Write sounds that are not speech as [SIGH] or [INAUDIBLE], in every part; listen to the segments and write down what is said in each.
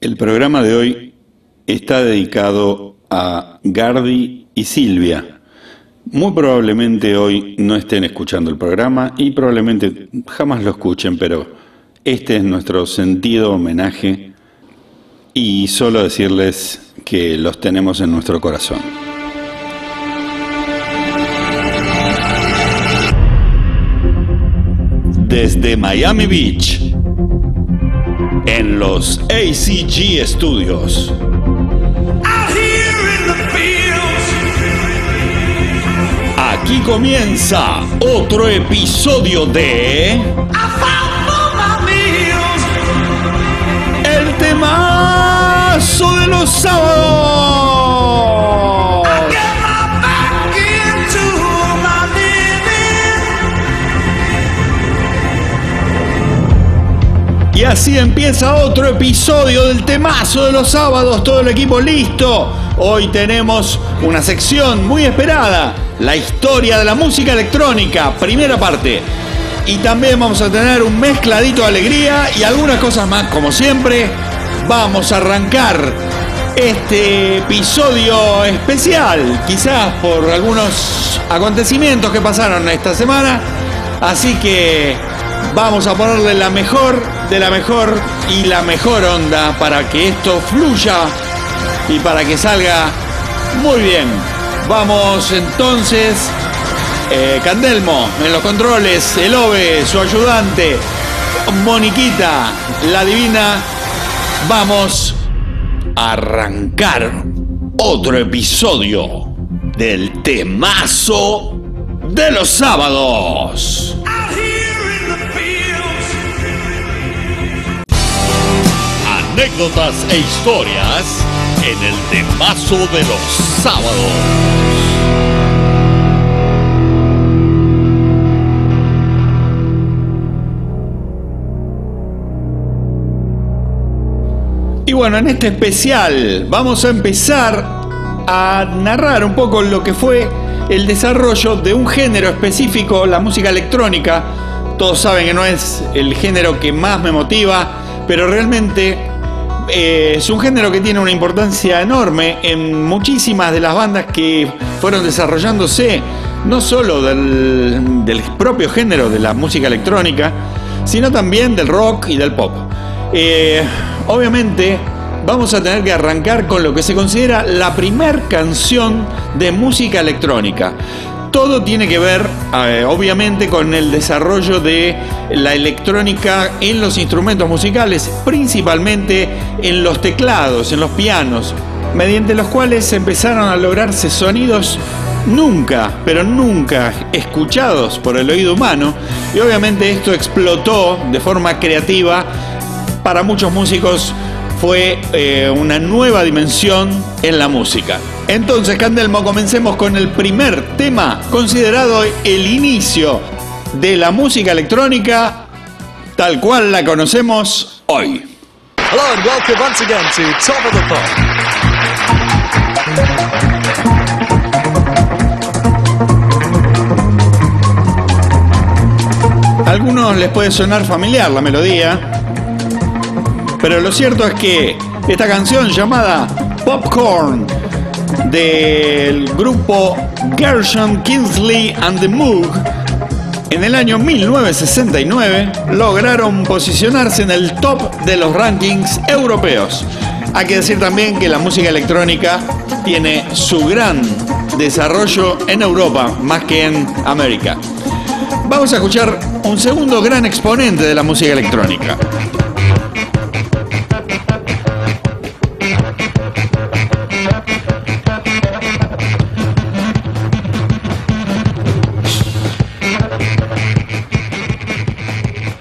El programa de hoy está dedicado a Gardi y Silvia. Muy probablemente hoy no estén escuchando el programa y probablemente jamás lo escuchen, pero este es nuestro sentido homenaje y solo decirles que los tenemos en nuestro corazón. Desde Miami Beach, en los ACG Studios. Aquí comienza otro episodio de... El temazo de los sábados. Y así empieza otro episodio del temazo de los sábados, todo el equipo listo. Hoy tenemos una sección muy esperada, la historia de la música electrónica, primera parte. Y también vamos a tener un mezcladito de alegría y algunas cosas más, como siempre. Vamos a arrancar este episodio especial, quizás por algunos acontecimientos que pasaron esta semana. Así que vamos a ponerle la mejor de la mejor y la mejor onda para que esto fluya y para que salga muy bien. Vamos entonces, eh, Candelmo en los controles, el Ove, su ayudante, Moniquita, la divina. Vamos a arrancar otro episodio del temazo de los sábados. Anécdotas e historias en el temazo de los sábados. Y bueno, en este especial vamos a empezar a narrar un poco lo que fue el desarrollo de un género específico, la música electrónica. Todos saben que no es el género que más me motiva, pero realmente eh, es un género que tiene una importancia enorme en muchísimas de las bandas que fueron desarrollándose, no solo del, propio género de la música electrónica, sino también del rock y del pop. Eh, obviamente vamos a tener que arrancar con lo que se considera la primer canción de música electrónica. Todo tiene que ver, eh, obviamente, con el desarrollo de la electrónica en los instrumentos musicales, principalmente en los teclados, en los pianos, mediante los cuales empezaron a lograrse sonidos nunca, pero nunca escuchados por el oído humano, y obviamente esto explotó de forma creativa para muchos músicos fue eh, una nueva dimensión en la música. Entonces, Candelmo, comencemos con el primer tema considerado el inicio de la música electrónica tal cual la conocemos hoy. Hello and welcome once again to Top of the Pop. A algunos les puede sonar familiar la melodía, pero lo cierto es que esta canción llamada Popcorn del grupo Gershon Kingsley and the Moog en el año 1969 lograron posicionarse en el top de los rankings europeos. Hay que decir también que la música electrónica tiene su gran desarrollo en Europa más que en América. Vamos a escuchar un segundo gran exponente de la música electrónica.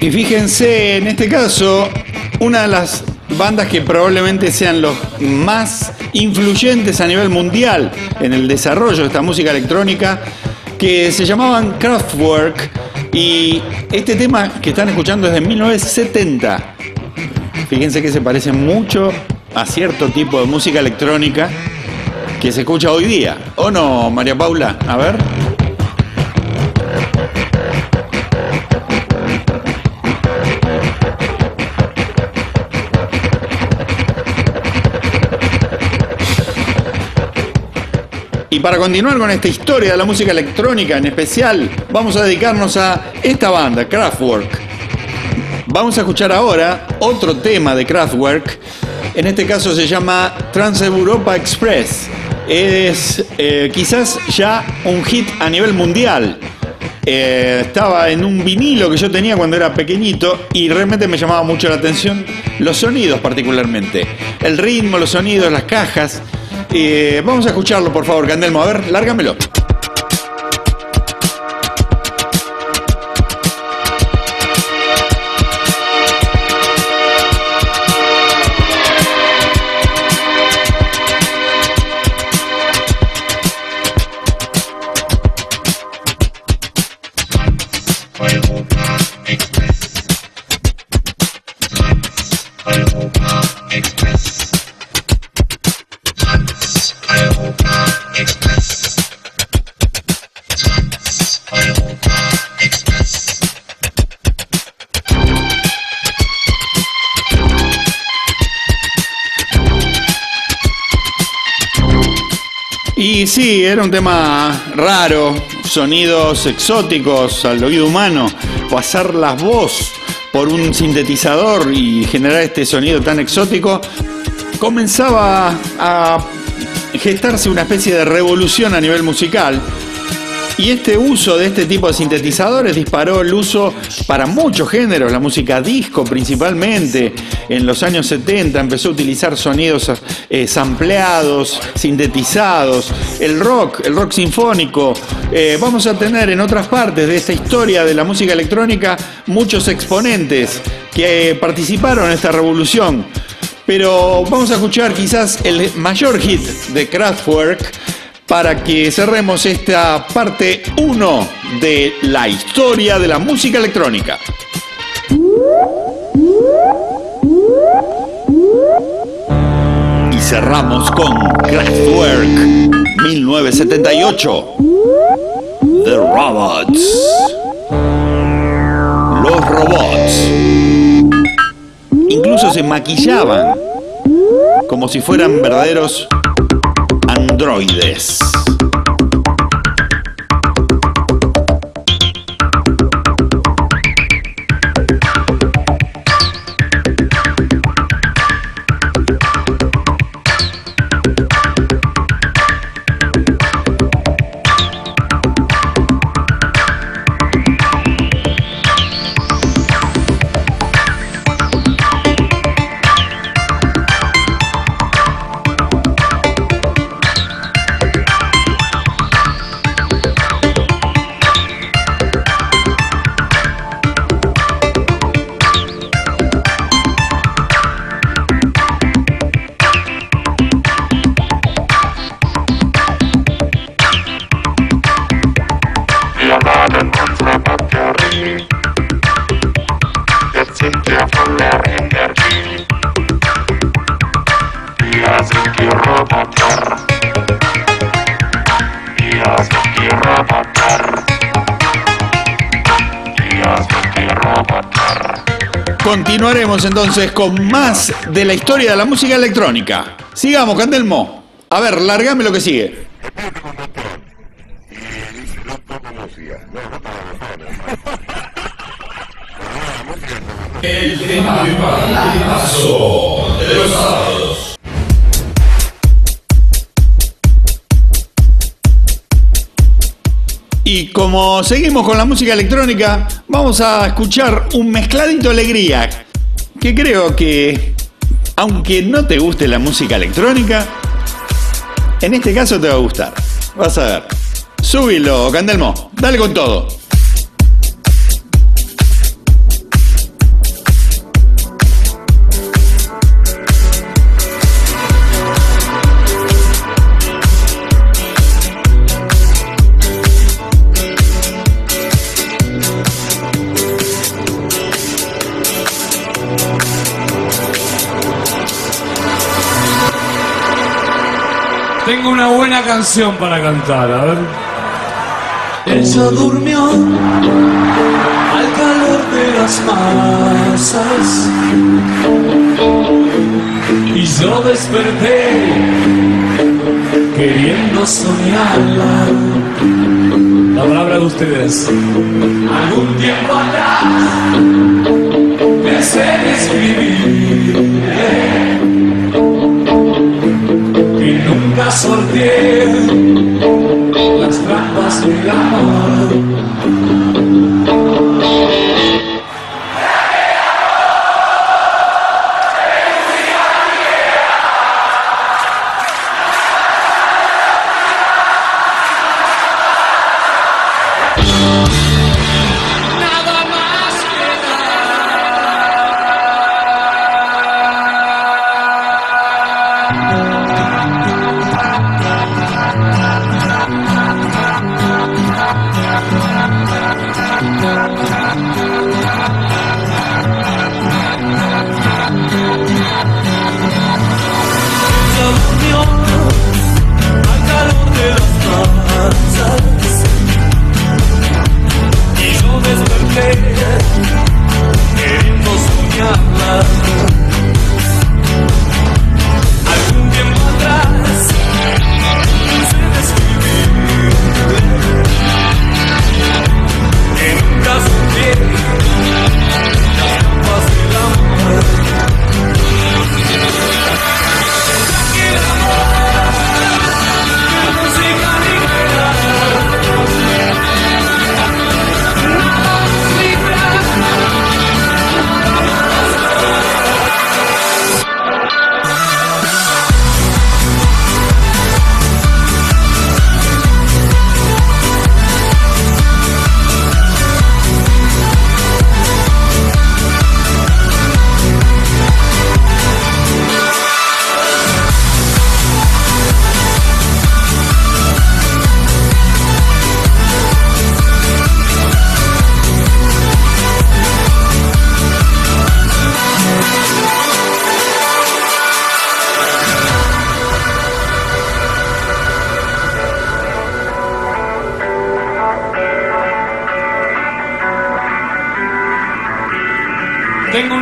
Y fíjense, en este caso, una de las bandas que probablemente sean los más influyentes a nivel mundial en el desarrollo de esta música electrónica, que se llamaban Kraftwerk, y este tema que están escuchando es de 1970. Fíjense que se parece mucho a cierto tipo de música electrónica que se escucha hoy día. ¿O no, María Paula? A ver. Y para continuar con esta historia de la música electrónica en especial, vamos a dedicarnos a esta banda, Kraftwerk. Vamos a escuchar ahora otro tema de Kraftwerk. En este caso se llama Trans Europa Express. Es eh, quizás ya un hit a nivel mundial. Eh, estaba en un vinilo que yo tenía cuando era pequeñito y realmente me llamaba mucho la atención los sonidos particularmente. El ritmo, los sonidos, las cajas. Eh, vamos a escucharlo por favor, Candelmo. A ver, lárgamelo. Y sí, era un tema raro, sonidos exóticos al oído humano, pasar las voz por un sintetizador y generar este sonido tan exótico, comenzaba a gestarse una especie de revolución a nivel musical y este uso de este tipo de sintetizadores disparó el uso para muchos géneros, la música disco principalmente. En los años 70 empezó a utilizar sonidos eh, sampleados, sintetizados, el rock, el rock sinfónico. Eh, vamos a tener en otras partes de esta historia de la música electrónica muchos exponentes que participaron en esta revolución. Pero vamos a escuchar quizás el mayor hit de Kraftwerk para que cerremos esta parte 1 de la historia de la música electrónica. Y cerramos con Kraftwerk 1978. The Robots. Los robots. Incluso se maquillaban como si fueran verdaderos androides. Continuaremos entonces con más de la historia de la música electrónica. Sigamos, Candelmo. A ver, largame lo que sigue. El tema de los Y como seguimos con la música electrónica, vamos a escuchar un mezcladito alegría, que creo que, aunque no te guste la música electrónica, en este caso te va a gustar. Vas a ver. Súbilo, Candelmo. Dale con todo. Una buena canción para cantar, a ver. Ella durmió al calor de las masas y yo desperté queriendo soñarla. La palabra de ustedes. Algún tiempo atrás pensé en escribir sorteé las trampas del amor.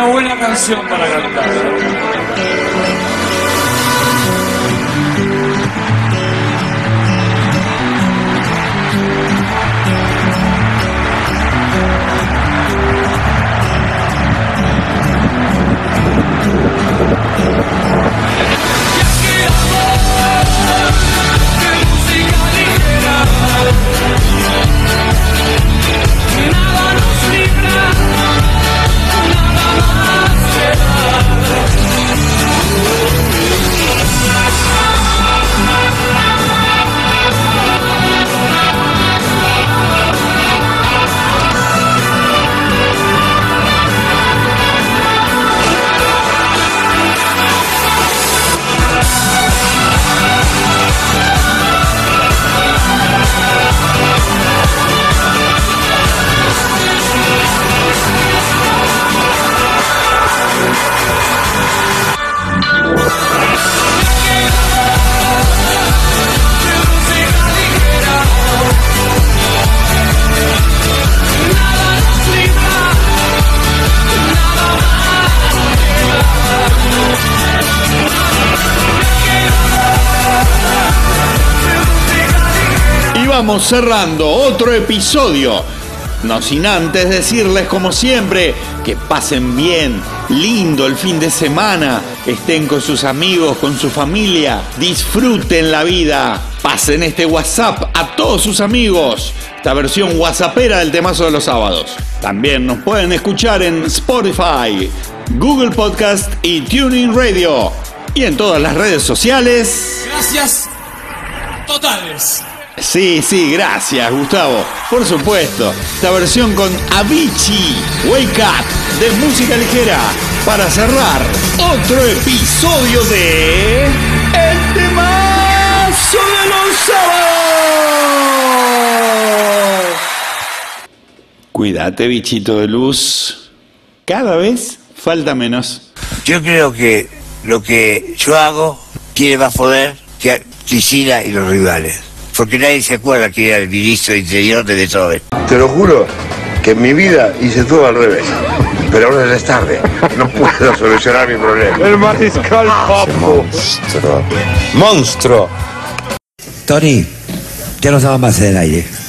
Una buena canción para cantar. Y vamos cerrando otro episodio. No sin antes decirles, como siempre, que pasen bien, lindo el fin de semana, estén con sus amigos, con su familia, disfruten la vida, pasen este WhatsApp a todos sus amigos, esta versión WhatsAppera del temazo de los sábados. También nos pueden escuchar en Spotify, Google Podcast y Tuning Radio. Y en todas las redes sociales. Gracias totales. Sí, sí, gracias, Gustavo. Por supuesto, esta versión con Avicii, Wake Up, de música ligera, para cerrar otro episodio de El Temazo de los Sábados. Cuídate, bichito de luz. Cada vez falta menos. Yo creo que lo que yo hago tiene más poder que Cristina y los rivales. Porque nadie se acuerda que era el ministro de Interior de Beethoven. Te lo juro que en mi vida hice todo al revés. Pero ahora ya es tarde. No puedo [LAUGHS] solucionar mi problema. El mariscal Papo. Monstruo. Monstruo. Tony, ya no estaba más en el aire.